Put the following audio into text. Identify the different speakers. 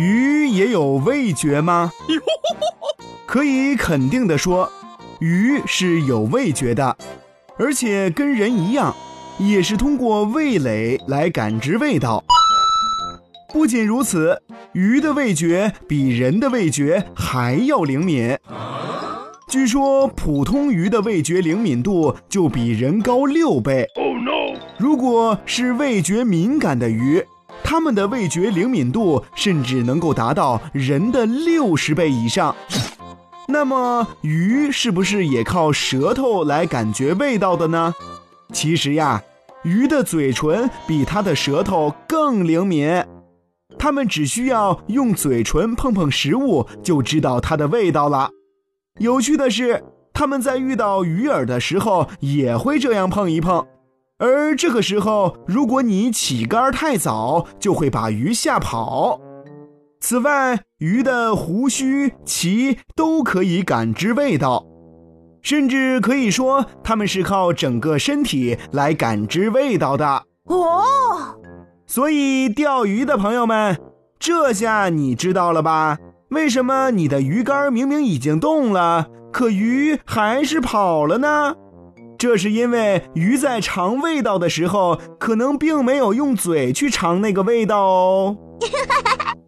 Speaker 1: 鱼也有味觉吗？可以肯定的说，鱼是有味觉的，而且跟人一样，也是通过味蕾来感知味道。不仅如此，鱼的味觉比人的味觉还要灵敏。据说普通鱼的味觉灵敏度就比人高六倍。哦，no 如果是味觉敏感的鱼，它们的味觉灵敏度甚至能够达到人的六十倍以上。那么，鱼是不是也靠舌头来感觉味道的呢？其实呀，鱼的嘴唇比它的舌头更灵敏。它们只需要用嘴唇碰碰食物，就知道它的味道了。有趣的是，它们在遇到鱼饵的时候也会这样碰一碰，而这个时候，如果你起竿太早，就会把鱼吓跑。此外，鱼的胡须、鳍都可以感知味道，甚至可以说它们是靠整个身体来感知味道的。哦。所以，钓鱼的朋友们，这下你知道了吧？为什么你的鱼竿明明已经动了，可鱼还是跑了呢？这是因为鱼在尝味道的时候，可能并没有用嘴去尝那个味道哦。